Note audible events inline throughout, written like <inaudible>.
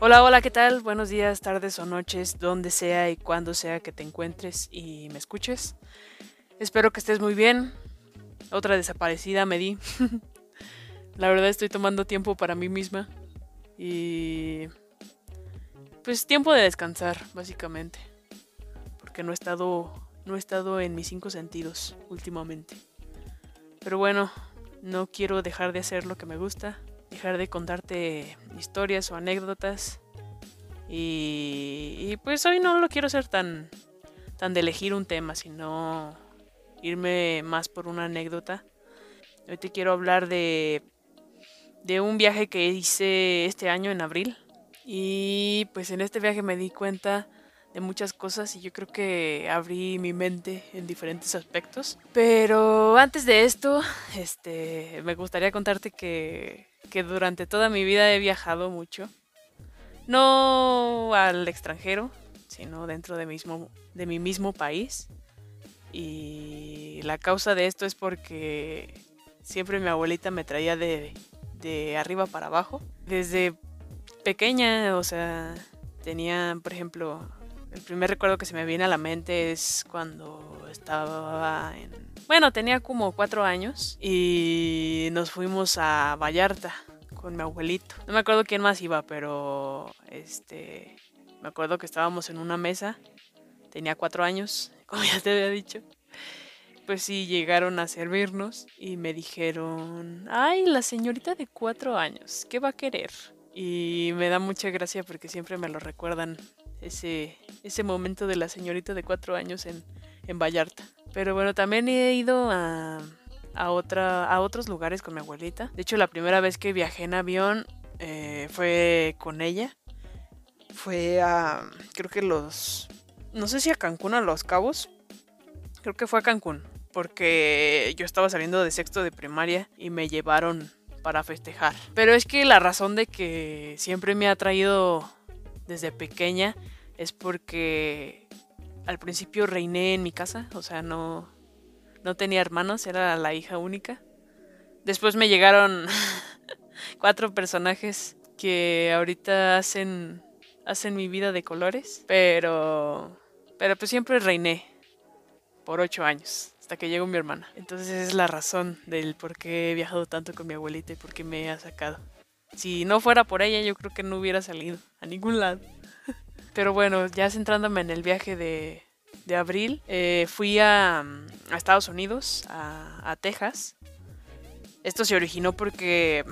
Hola, hola, ¿qué tal? Buenos días, tardes o noches, donde sea y cuando sea que te encuentres y me escuches. Espero que estés muy bien. Otra desaparecida me di. <laughs> La verdad estoy tomando tiempo para mí misma. Y... Pues tiempo de descansar, básicamente. Porque no he estado... No he estado en mis cinco sentidos últimamente. Pero bueno, no quiero dejar de hacer lo que me gusta. De contarte historias o anécdotas. Y, y pues hoy no lo quiero hacer tan, tan de elegir un tema, sino irme más por una anécdota. Hoy te quiero hablar de, de un viaje que hice este año en abril. Y pues en este viaje me di cuenta de muchas cosas y yo creo que abrí mi mente en diferentes aspectos. Pero antes de esto, este, me gustaría contarte que, que durante toda mi vida he viajado mucho. No al extranjero, sino dentro de, mismo, de mi mismo país. Y la causa de esto es porque siempre mi abuelita me traía de, de arriba para abajo. Desde pequeña, o sea, tenía, por ejemplo, el primer recuerdo que se me viene a la mente es cuando estaba en... Bueno, tenía como cuatro años y nos fuimos a Vallarta con mi abuelito. No me acuerdo quién más iba, pero este... Me acuerdo que estábamos en una mesa. Tenía cuatro años <laughs> como ya te había dicho. Pues sí, llegaron a servirnos y me dijeron, ay, la señorita de cuatro años, ¿qué va a querer? Y me da mucha gracia porque siempre me lo recuerdan ese, ese momento de la señorita de cuatro años en, en Vallarta. Pero bueno, también he ido a, a, otra, a otros lugares con mi abuelita. De hecho, la primera vez que viajé en avión eh, fue con ella. Fue a, creo que los no sé si a Cancún o a Los Cabos. Creo que fue a Cancún, porque yo estaba saliendo de sexto de primaria y me llevaron para festejar. Pero es que la razón de que siempre me ha traído desde pequeña es porque al principio reiné en mi casa, o sea, no, no tenía hermanos, era la hija única. Después me llegaron <laughs> cuatro personajes que ahorita hacen, hacen mi vida de colores, pero pero pues siempre reiné por ocho años, hasta que llegó mi hermana. Entonces es la razón del por qué he viajado tanto con mi abuelita y por qué me ha sacado. Si no fuera por ella, yo creo que no hubiera salido a ningún lado. <laughs> Pero bueno, ya centrándome en el viaje de, de abril, eh, fui a, a, Estados Unidos, a, Texas. Esto se originó porque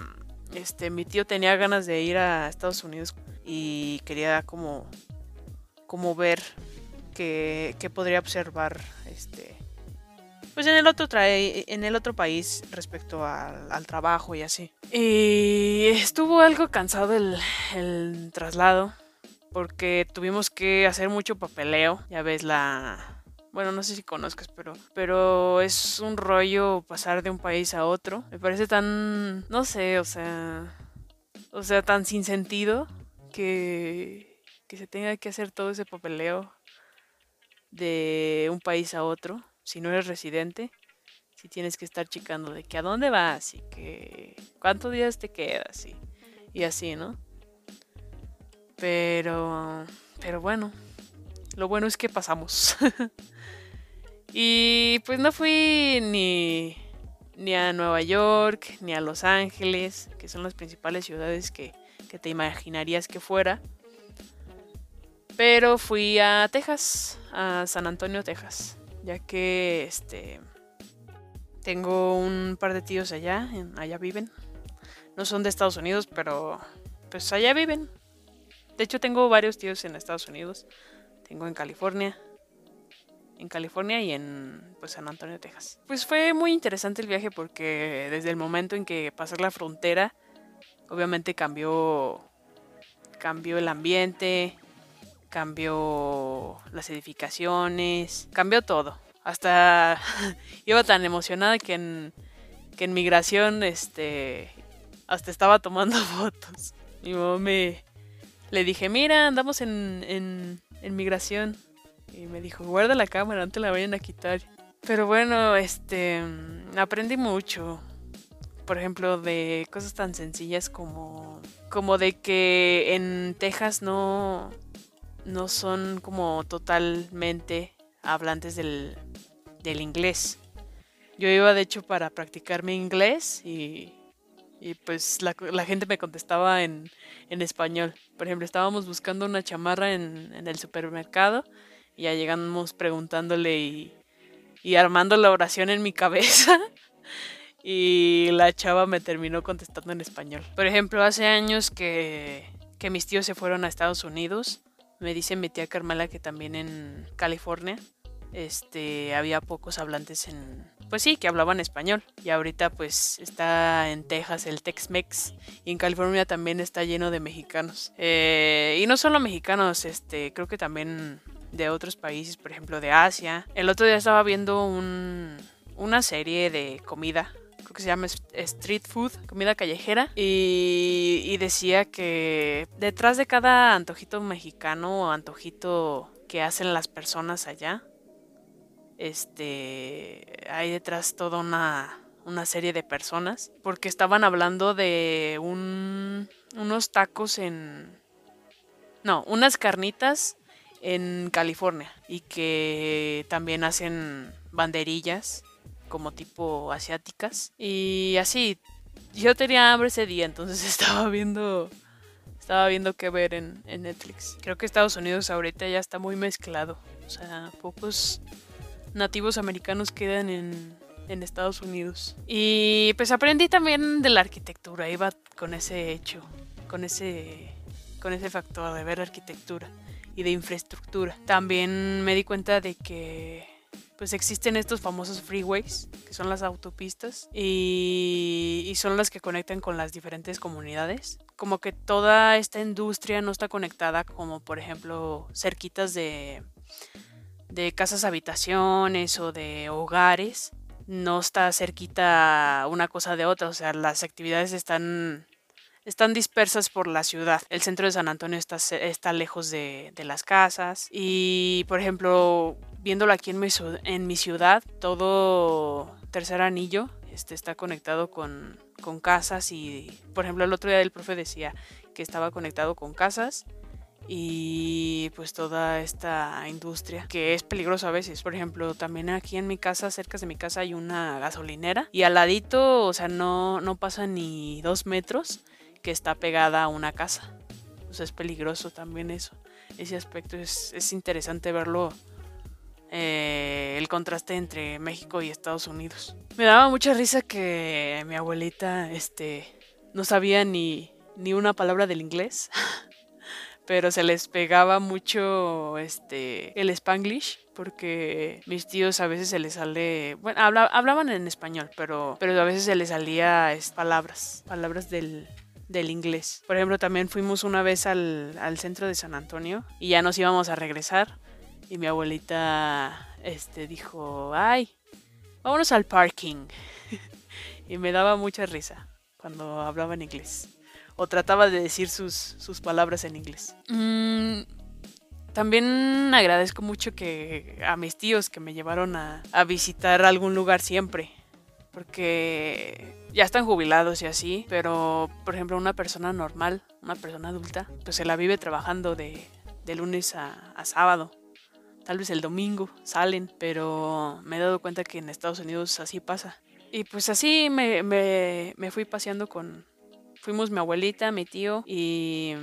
este, mi tío tenía ganas de ir a Estados Unidos y quería como, como ver que podría observar este pues en el otro trae, en el otro país respecto al, trabajo y así. Y estuvo algo cansado el, el, traslado porque tuvimos que hacer mucho papeleo. Ya ves la bueno, no sé si conozcas, pero pero es un rollo pasar de un país a otro. Me parece tan no sé, o sea, o sea, tan sin sentido que que se tenga que hacer todo ese papeleo de un país a otro, si no eres residente, si tienes que estar checando de que a dónde vas y que cuántos días te quedas y, y así, ¿no? Pero, pero bueno, lo bueno es que pasamos. <laughs> y pues no fui ni, ni a Nueva York, ni a Los Ángeles, que son las principales ciudades que, que te imaginarías que fuera. Pero fui a Texas, a San Antonio, Texas, ya que este tengo un par de tíos allá, allá viven. No son de Estados Unidos, pero pues allá viven. De hecho tengo varios tíos en Estados Unidos. Tengo en California, en California y en pues, San Antonio, Texas. Pues fue muy interesante el viaje porque desde el momento en que pasé la frontera, obviamente cambió cambió el ambiente, cambió las edificaciones, cambió todo. Hasta <laughs> iba tan emocionada que en, que en migración este, hasta estaba tomando <laughs> fotos. Mi mamá me, le dije, mira, andamos en, en, migración. Y me dijo, guarda la cámara, no te la vayan a quitar. Pero bueno, este, aprendí mucho. por ejemplo, de cosas tan sencillas como, como de que en Texas no, no son como totalmente hablantes del, del inglés. Yo iba de hecho para practicar mi inglés y, y pues la, gente me contestaba en, en, español. Por ejemplo, estábamos buscando una chamarra en, en el supermercado y ya llegamos preguntándole y, y armando la oración en mi cabeza. <laughs> y la chava me terminó contestando en español. Por ejemplo, hace años que, que mis tíos se fueron a Estados Unidos. Me dice mi tía Carmela que también en California este, había pocos hablantes en, pues sí, que hablaban español. Y ahorita pues está en Texas el Tex-Mex y en California también está lleno de mexicanos. Eh, y no solo mexicanos, este, creo que también de otros países, por ejemplo de Asia. El otro día estaba viendo un, una serie de comida creo que se llama Street Food, comida callejera, y, y, decía que detrás de cada antojito mexicano o antojito que hacen las personas allá, este, hay detrás toda una, una serie de personas, porque estaban hablando de un, unos tacos en... No, unas carnitas en California y que también hacen banderillas como tipo asiáticas y así yo tenía hambre ese día entonces <laughs> estaba viendo estaba viendo qué ver en, en Netflix creo que Estados Unidos ahorita ya está muy mezclado o sea pocos nativos americanos quedan en, en Estados Unidos. Y pues aprendí también de la arquitectura, iba con ese hecho, con ese, con ese factor de ver arquitectura y de infraestructura. También me di cuenta de que pues existen estos famosos freeways, que son las autopistas, y, son las que conectan con las diferentes comunidades. Como que toda esta industria no está conectada como por ejemplo cerquitas de de casas habitaciones o de hogares, no está cerquita una cosa de otra, o sea, las actividades están, están dispersas por la ciudad. El centro de San Antonio está, está lejos de, de las casas y, por ejemplo, viéndolo aquí en mi, en mi ciudad, todo tercer anillo este, está conectado con, con casas y, por ejemplo, el otro día el profe decía que estaba conectado con casas y pues toda esta industria que es peligrosa a veces. Por ejemplo, también aquí en mi casa, cerca de mi casa, hay una gasolinera y al ladito, o sea, no, no pasa ni dos metros que está pegada a una casa. O sea, es peligroso también eso. Ese aspecto es, es interesante verlo. Eh, el contraste entre México y Estados Unidos. Me daba mucha risa que mi abuelita este, no sabía ni, ni una palabra del inglés. <laughs> pero se les pegaba mucho este el spanglish porque mis tíos a veces se les sale, bueno, hablaban en español, pero, pero a veces se les salía palabras, palabras del, del inglés. Por ejemplo, también fuimos una vez al, al, centro de San Antonio y ya nos íbamos a regresar y mi abuelita este, dijo, ay, vámonos al parking. <laughs> y me daba mucha risa cuando hablaba en inglés o trataba de decir sus, sus palabras en inglés. Mm, también agradezco mucho que a mis tíos que me llevaron a, a visitar algún lugar siempre. Porque ya están jubilados y así, pero por ejemplo una persona normal, una persona adulta, pues se la vive trabajando de, de lunes a, a, sábado. Tal vez el domingo salen, pero me he dado cuenta que en Estados Unidos así pasa. Y pues así me, me, me fui paseando con, fuimos mi abuelita, mi tío y,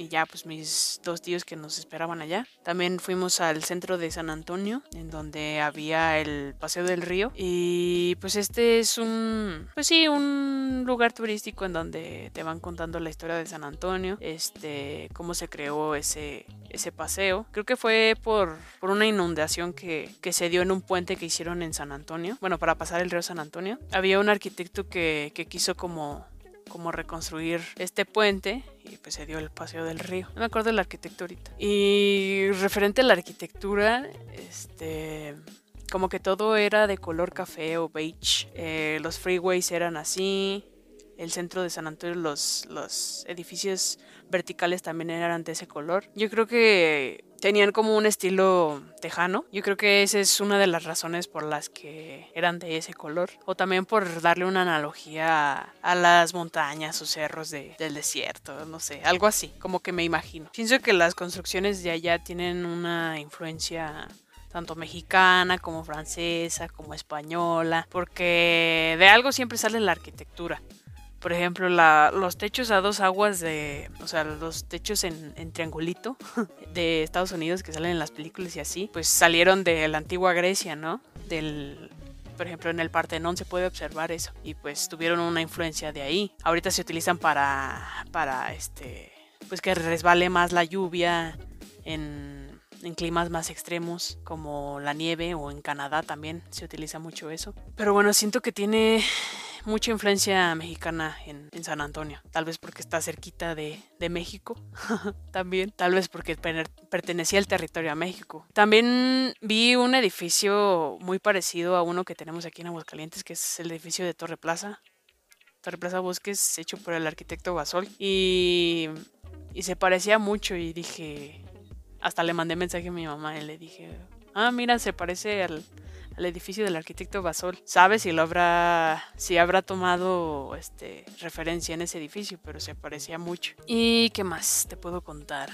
y ya pues mis dos tíos que nos esperaban allá. También fuimos al centro de San Antonio, en donde había el Paseo del Río. Y pues este es un, pues sí, un lugar turístico en donde te van contando la historia de San Antonio, este, cómo se creó ese, ese paseo. Creo que fue por, por una inundación que, que, se dio en un puente que hicieron en San Antonio. Bueno, para pasar el río San Antonio. Había un arquitecto que, que quiso como como reconstruir este puente y pues se dio el paseo del río. No me acuerdo de la arquitectura Y referente a la arquitectura, este como que todo era de color café o beige. Eh, los freeways eran así. El centro de San Antonio, los, los edificios verticales también eran de ese color. Yo creo que tenían como un estilo tejano. Yo creo que esa es una de las razones por las que eran de ese color. O también por darle una analogía a, las montañas o cerros del desierto, no sé, algo así, como que me imagino. Pienso que las construcciones de allá tienen una influencia tanto mexicana como francesa, como española, porque de algo siempre sale la arquitectura. Por ejemplo, los techos a dos aguas de, o sea, los techos en, triangulito <laughs> de Estados Unidos que salen en las películas y así, pues salieron de la antigua Grecia, ¿no? Del, por ejemplo, en el Partenón se puede observar eso y pues tuvieron una influencia de ahí. Ahorita se utilizan para, para este, pues que resbale más la lluvia en en climas más extremos como la nieve o en Canadá también se utiliza mucho eso. Pero bueno, siento que tiene mucha influencia mexicana en, San Antonio. Tal vez porque está cerquita de, México. <laughs> También. Tal vez porque pertenecía al territorio a México. También vi un edificio muy parecido a uno que tenemos aquí en Aguascalientes, que es el edificio de Torre Plaza. Torre Plaza Bosques, hecho por el arquitecto Basol. Y, y se parecía mucho y dije... Hasta le mandé mensaje a mi mamá y le dije, ah, mira, se parece al, al edificio del arquitecto Basol. Sabe si lo habrá, si habrá tomado este, referencia en ese edificio, pero se parecía mucho. ¿Y qué más te puedo contar?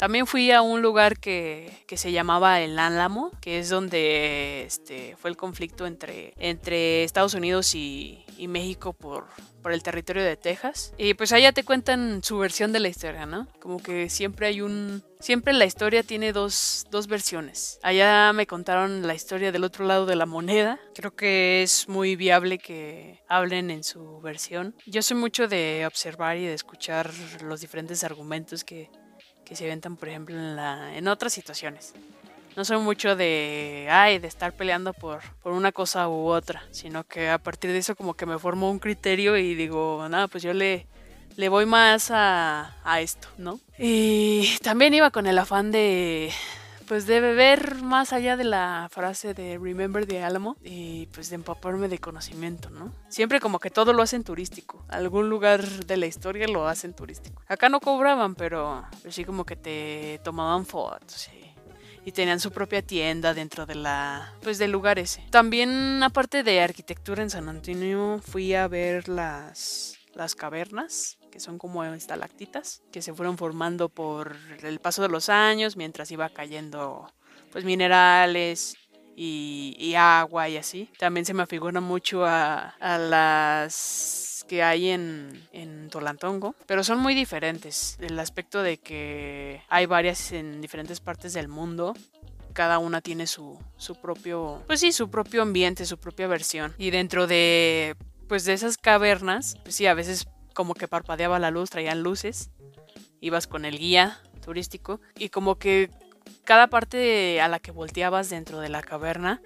También fui a un lugar que, se llamaba El Álamo, que es donde este, fue el conflicto entre, entre Estados Unidos y, México por, por el territorio de Texas. Y pues allá te cuentan su versión de la historia, ¿no? Como que siempre hay un... Siempre la historia tiene dos, dos versiones. Allá me contaron la historia del otro lado de la moneda. Creo que es muy viable que hablen en su versión. Yo soy mucho de observar y de escuchar los diferentes argumentos que, que se inventan, por ejemplo, en, la, en otras situaciones. No soy mucho de, ay, de estar peleando por, por una cosa u otra, sino que a partir de eso como que me formo un criterio y digo, nada, pues yo le, le voy más a, a esto, ¿no? Y también iba con el afán de, pues de beber más allá de la frase de Remember the Alamo y pues de empaparme de conocimiento, ¿no? Siempre como que todo lo hacen turístico. Algún lugar de la historia lo hacen turístico. Acá no cobraban, pero pues sí como que te tomaban fotos y tenían su propia tienda dentro de la pues del lugar ese. También aparte de arquitectura en San Antonio fui a ver las las cavernas que son como estalactitas, que se fueron formando por el paso de los años mientras iba cayendo pues minerales y, agua y así. También se me afigura mucho a, las que hay en, en Tolantongo, pero son muy diferentes. El aspecto de que hay varias en diferentes partes del mundo cada una tiene su, su, propio, pues sí, su propio ambiente, su propia versión. Y dentro de, pues de esas cavernas, pues sí, a veces como que parpadeaba la luz, traían luces, ibas con el guía turístico y como que cada parte a la que volteabas dentro de la caverna,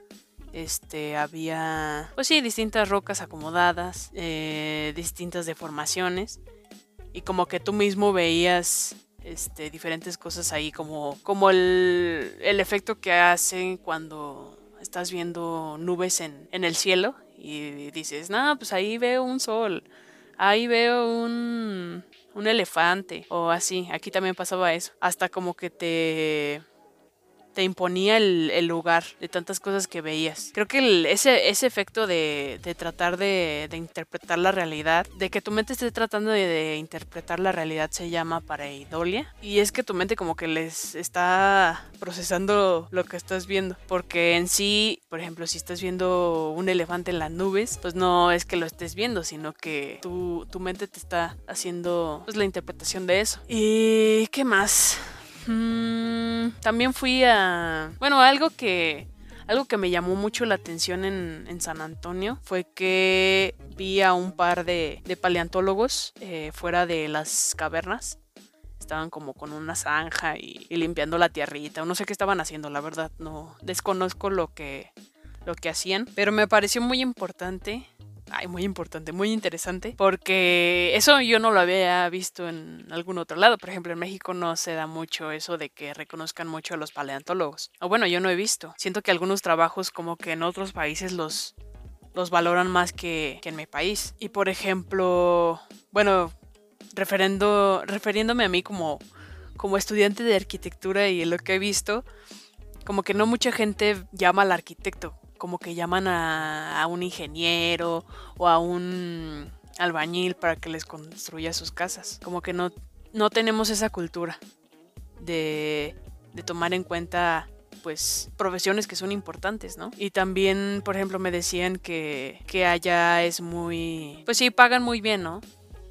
este, había, pues sí, distintas rocas acomodadas, eh, distintas deformaciones y como que tú mismo veías este, diferentes cosas ahí, como, como el, el efecto que hacen cuando estás viendo nubes en, en el cielo y dices, no, pues ahí veo un sol ahí veo un, un elefante o así. Aquí también pasaba eso. Hasta como que te te imponía el, lugar de tantas cosas que veías. Creo que ese, ese efecto de, tratar de, interpretar la realidad, de que tu mente esté tratando de, interpretar la realidad se llama pareidolia. Y es que tu mente como que les está procesando lo que estás viendo. Porque en sí, por ejemplo, si estás viendo un elefante en las nubes, pues no es que lo estés viendo, sino que tu, tu mente te está haciendo pues, la interpretación de eso. ¿Y qué más? Mm, también fui a... Bueno, algo que... Algo que me llamó mucho la atención en, San Antonio fue que vi a un par de, paleontólogos eh, fuera de las cavernas. Estaban como con una zanja y, y, limpiando la tierrita. No sé qué estaban haciendo, la verdad. No desconozco lo que, lo que hacían. Pero me pareció muy importante ay, muy importante, muy interesante, porque eso yo no lo había visto en algún otro lado. Por ejemplo, en México no se da mucho eso de que reconozcan mucho a los paleontólogos. O bueno, yo no he visto. Siento que algunos trabajos como que en otros países los, los valoran más que, en mi país. Y por ejemplo, bueno, referendo, refiriéndome a mí como como estudiante de arquitectura y lo que he visto, como que no mucha gente llama al arquitecto, como que llaman a, un ingeniero o a un albañil para que les construya sus casas. Como que no, no tenemos esa cultura de, de tomar en cuenta pues profesiones que son importantes, ¿no? Y también, por ejemplo, me decían que, que allá es muy, pues sí, pagan muy bien, ¿no?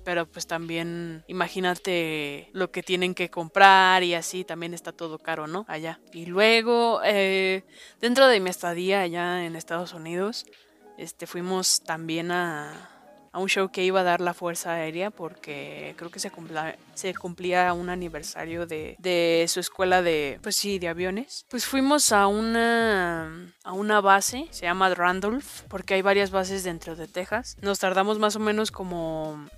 Pero pues también imagínate lo que tienen que comprar y así también está todo caro, ¿no? Allá. Y luego, eh, dentro de mi estadía allá en Estados Unidos, este, fuimos también a, a un show que iba a dar la Fuerza Aérea porque creo que se cumplía, se cumplía un aniversario de, de, su escuela de, pues sí, de aviones. Pues fuimos a una, a una base, se llama Randolph, porque hay varias bases dentro de Texas. Nos tardamos más o menos como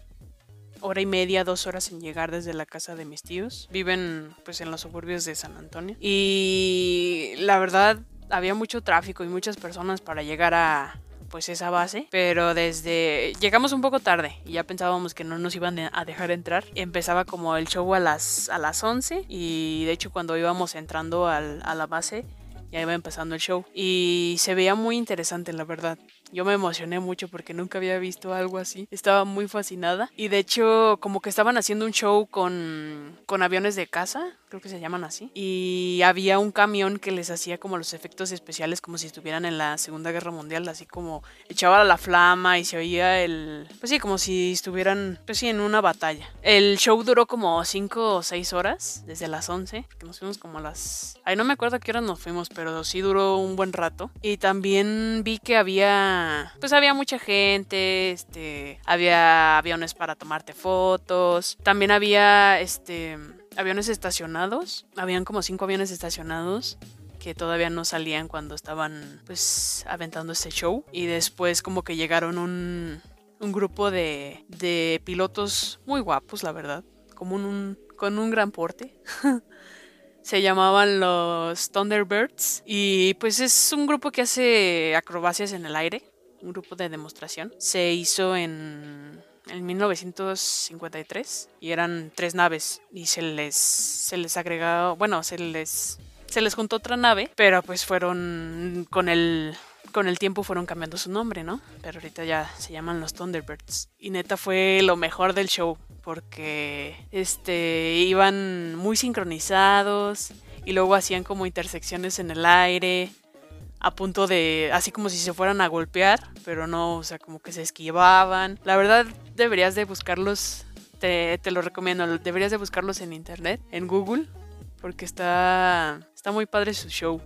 hora y media, dos horas en llegar desde la casa de mis tíos. Viven pues en los suburbios de San Antonio. Y la verdad había mucho tráfico y muchas personas para llegar a, pues esa base, pero desde llegamos un poco tarde y ya pensábamos que no nos iban a dejar entrar. Empezaba como el show a las a las 11 y de hecho cuando íbamos entrando al, a la base ya iba empezando el show y se veía muy interesante la verdad. Yo me emocioné mucho porque nunca había visto algo así. Estaba muy fascinada. Y de hecho, como que estaban haciendo un show con, con aviones de casa, creo que se llaman así. Y había un camión que les hacía como los efectos especiales como si estuvieran en la Segunda Guerra Mundial, así como echaba la flama y se oía el... Pues sí, como si estuvieran, pues sí, en una batalla. El show duró como 5 o 6 horas, desde las 11, que nos fuimos como las... Ay, no me acuerdo qué hora nos fuimos, pero sí duró un buen rato. Y también vi que había pues había mucha gente, este, había aviones para tomarte fotos, también había, este, aviones estacionados, habían como cinco aviones estacionados que todavía no salían cuando estaban, pues, aventando este show y después como que llegaron un, grupo de, de pilotos muy guapos, la verdad, como un, con un gran porte. <laughs> se llamaban los Thunderbirds y pues es un grupo que hace acrobacias en el aire, un grupo de demostración. Se hizo en, en 1953 y eran tres naves y se les, se les agregó, bueno, se les, se les juntó otra nave, pero pues fueron con el con el tiempo fueron cambiando su nombre, ¿no? Pero ahorita ya se llaman los Thunderbirds. Y neta fue lo mejor del show porque este iban muy sincronizados y luego hacían como intersecciones en el aire a punto de así como si se fueran a golpear, pero no, o sea, como que se esquivaban. La verdad deberías de buscarlos te, te lo recomiendo, deberías de buscarlos en internet, en Google, porque está está muy padre su show.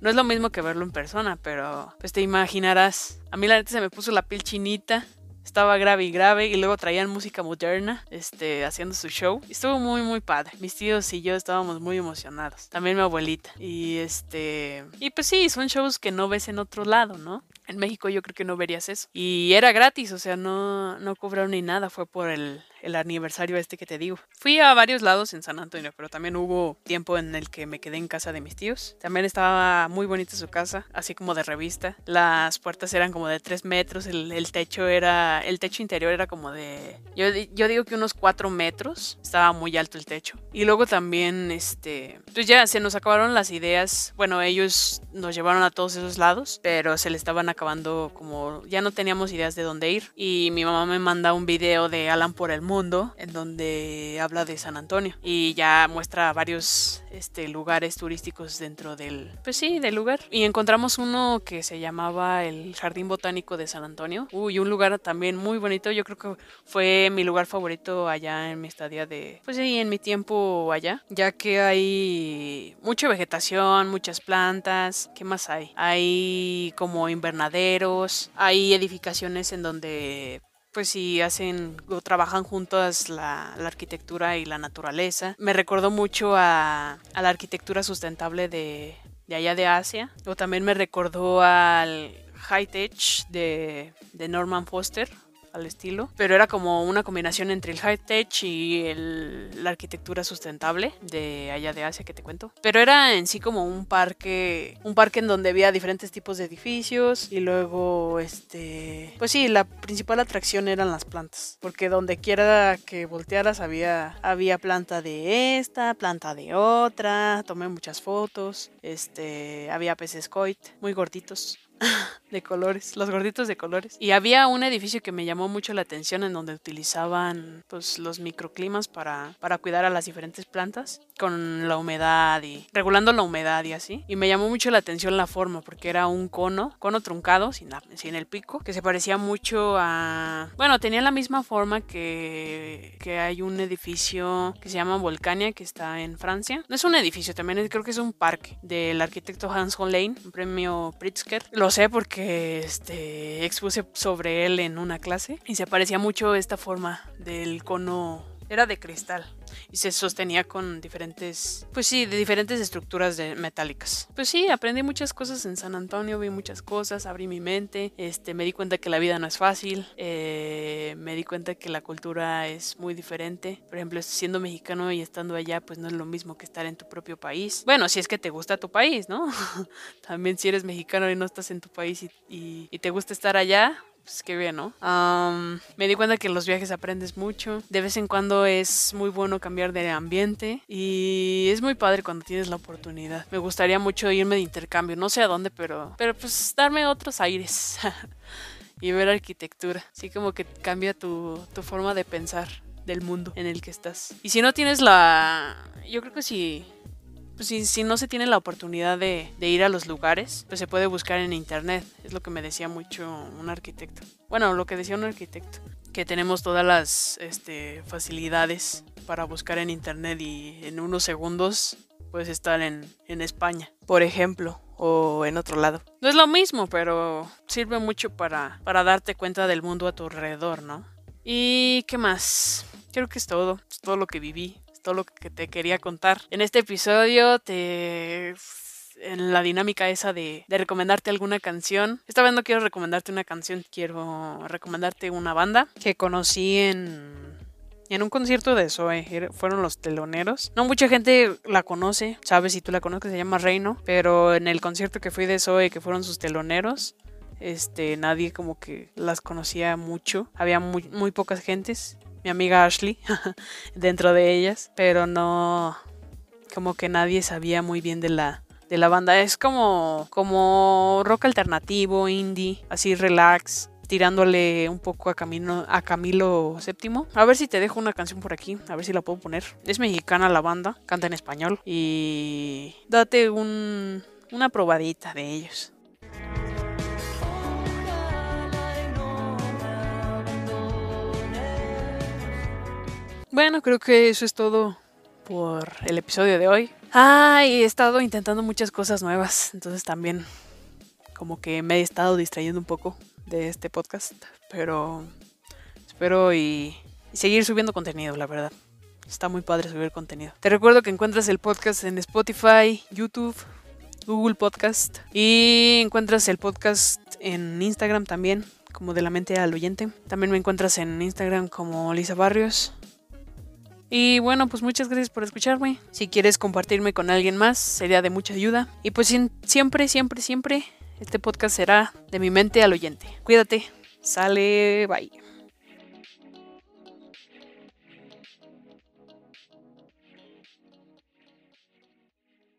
No es lo mismo que verlo en persona, pero pues te imaginarás. A mí la neta se me puso la piel chinita estaba grave y grave y luego traían música moderna, este, haciendo su show. Estuvo muy, muy padre. Mis tíos y yo estábamos muy emocionados. También mi abuelita. Y este, y pues sí, son shows que no ves en otro lado, ¿no? En México yo creo que no verías eso. Y era gratis, o sea, no, no cobraron ni nada, fue por el, el aniversario este que te digo. Fui a varios lados en San Antonio, pero también hubo tiempo en el que me quedé en casa de mis tíos. También estaba muy bonita su casa, así como de revista. Las puertas eran como de 3 metros, el, el techo era, el techo interior era como de, yo, yo digo que unos 4 metros, estaba muy alto el techo. Y luego también, este, pues ya se nos acabaron las ideas, bueno, ellos nos llevaron a todos esos lados, pero se le estaban acabando como, ya no teníamos ideas de dónde ir. Y mi mamá me manda un video de Alan por el mundo en donde habla de San Antonio y ya muestra varios este, lugares turísticos dentro del, pues sí, del lugar. Y encontramos uno que se llamaba el Jardín Botánico de San Antonio. Uy, un lugar también muy bonito. Yo creo que fue mi lugar favorito allá en mi estadía de, pues sí, en mi tiempo allá, ya que hay mucha vegetación, muchas plantas. ¿Qué más hay? Hay como invernaderos, hay edificaciones en donde pues sí hacen o trabajan juntas la, la, arquitectura y la naturaleza. Me recordó mucho a, a la arquitectura sustentable de, de, allá de Asia. O también me recordó al High Tech de, de Norman Foster. Al estilo, pero era como una combinación entre el high-tech y el, la arquitectura sustentable de allá de Asia que te cuento. Pero era en sí como un parque, un parque en donde había diferentes tipos de edificios y luego, este, pues sí, la principal atracción eran las plantas, porque donde quiera que voltearas había, había planta de esta, planta de otra, tomé muchas fotos, este, había peces coit, muy gorditos. <laughs> de colores, los gorditos de colores. Y había un edificio que me llamó mucho la atención en donde utilizaban pues los microclimas para, para cuidar a las diferentes plantas con la humedad y regulando la humedad y así. Y me llamó mucho la atención la forma porque era un cono, cono truncado sin, sin el pico, que se parecía mucho a... Bueno, tenía la misma forma que, que hay un edificio que se llama Volcania que está en Francia. No es un edificio, también creo que es un parque del arquitecto Hans Hollein, un premio Pritzker. Lo sé porque este, expuse sobre él en una clase y se parecía mucho esta forma del cono era de cristal y se sostenía con diferentes, pues sí, de diferentes estructuras de metálicas. Pues sí, aprendí muchas cosas en San Antonio, vi muchas cosas, abrí mi mente, este, me di cuenta que la vida no es fácil, eh, me di cuenta que la cultura es muy diferente. Por ejemplo, siendo mexicano y estando allá, pues no es lo mismo que estar en tu propio país. Bueno, si es que te gusta tu país, ¿no? <laughs> También si eres mexicano y no estás en tu país y, y te gusta estar allá, pues qué bien, ¿no? me di cuenta que en los viajes aprendes mucho. De vez en cuando es muy bueno cambiar de ambiente y es muy padre cuando tienes la oportunidad. Me gustaría mucho irme de intercambio, no sé a dónde, pero, pero pues darme otros aires <laughs> y ver arquitectura. Así como que cambia tu, tu forma de pensar del mundo en el que estás. Y si no tienes la... Yo creo que si pues si, no se tiene la oportunidad de, ir a los lugares, pues se puede buscar en internet. Es lo que me decía mucho un arquitecto. Bueno, lo que decía un arquitecto. Que tenemos todas las este, facilidades para buscar en internet y en unos segundos puedes estar en, en España, por ejemplo, o en otro lado. No es lo mismo, pero sirve mucho para, para darte cuenta del mundo a tu alrededor, ¿no? ¿Y qué más? Creo que es todo, es todo lo que viví todo lo que te quería contar. En este episodio te en la dinámica esa de, recomendarte alguna canción. Esta vez no quiero recomendarte una canción, quiero recomendarte una banda que conocí en en un concierto de Zoe, fueron los teloneros. No mucha gente la conoce, sabes si tú la conoces, se llama Reino, pero en el concierto que fui de Zoe, que fueron sus teloneros, este, nadie como que las conocía mucho, había muy, muy pocas gentes mi amiga Ashley <laughs> dentro de ellas, pero no como que nadie sabía muy bien de la de la banda. Es como como rock alternativo, indie, así relax, tirándole un poco a a Camilo VII. A ver si te dejo una canción por aquí, a ver si la puedo poner. Es mexicana la banda, canta en español y date un, una probadita de ellos. Bueno, creo que eso es todo por el episodio de hoy. Ay, he estado intentando muchas cosas nuevas, entonces también como que me he estado distrayendo un poco de este podcast, pero espero y, seguir subiendo contenido, la verdad. Está muy padre subir contenido. Te recuerdo que encuentras el podcast en Spotify, YouTube, Google Podcast y encuentras el podcast en Instagram también, como de la mente al oyente. También me encuentras en Instagram como Lisa Barrios. Y bueno, pues muchas gracias por escucharme. Si quieres compartirme con alguien más, sería de mucha ayuda. Y pues siempre, siempre, siempre, este podcast será de mi mente al oyente. Cuídate. Sale, bye.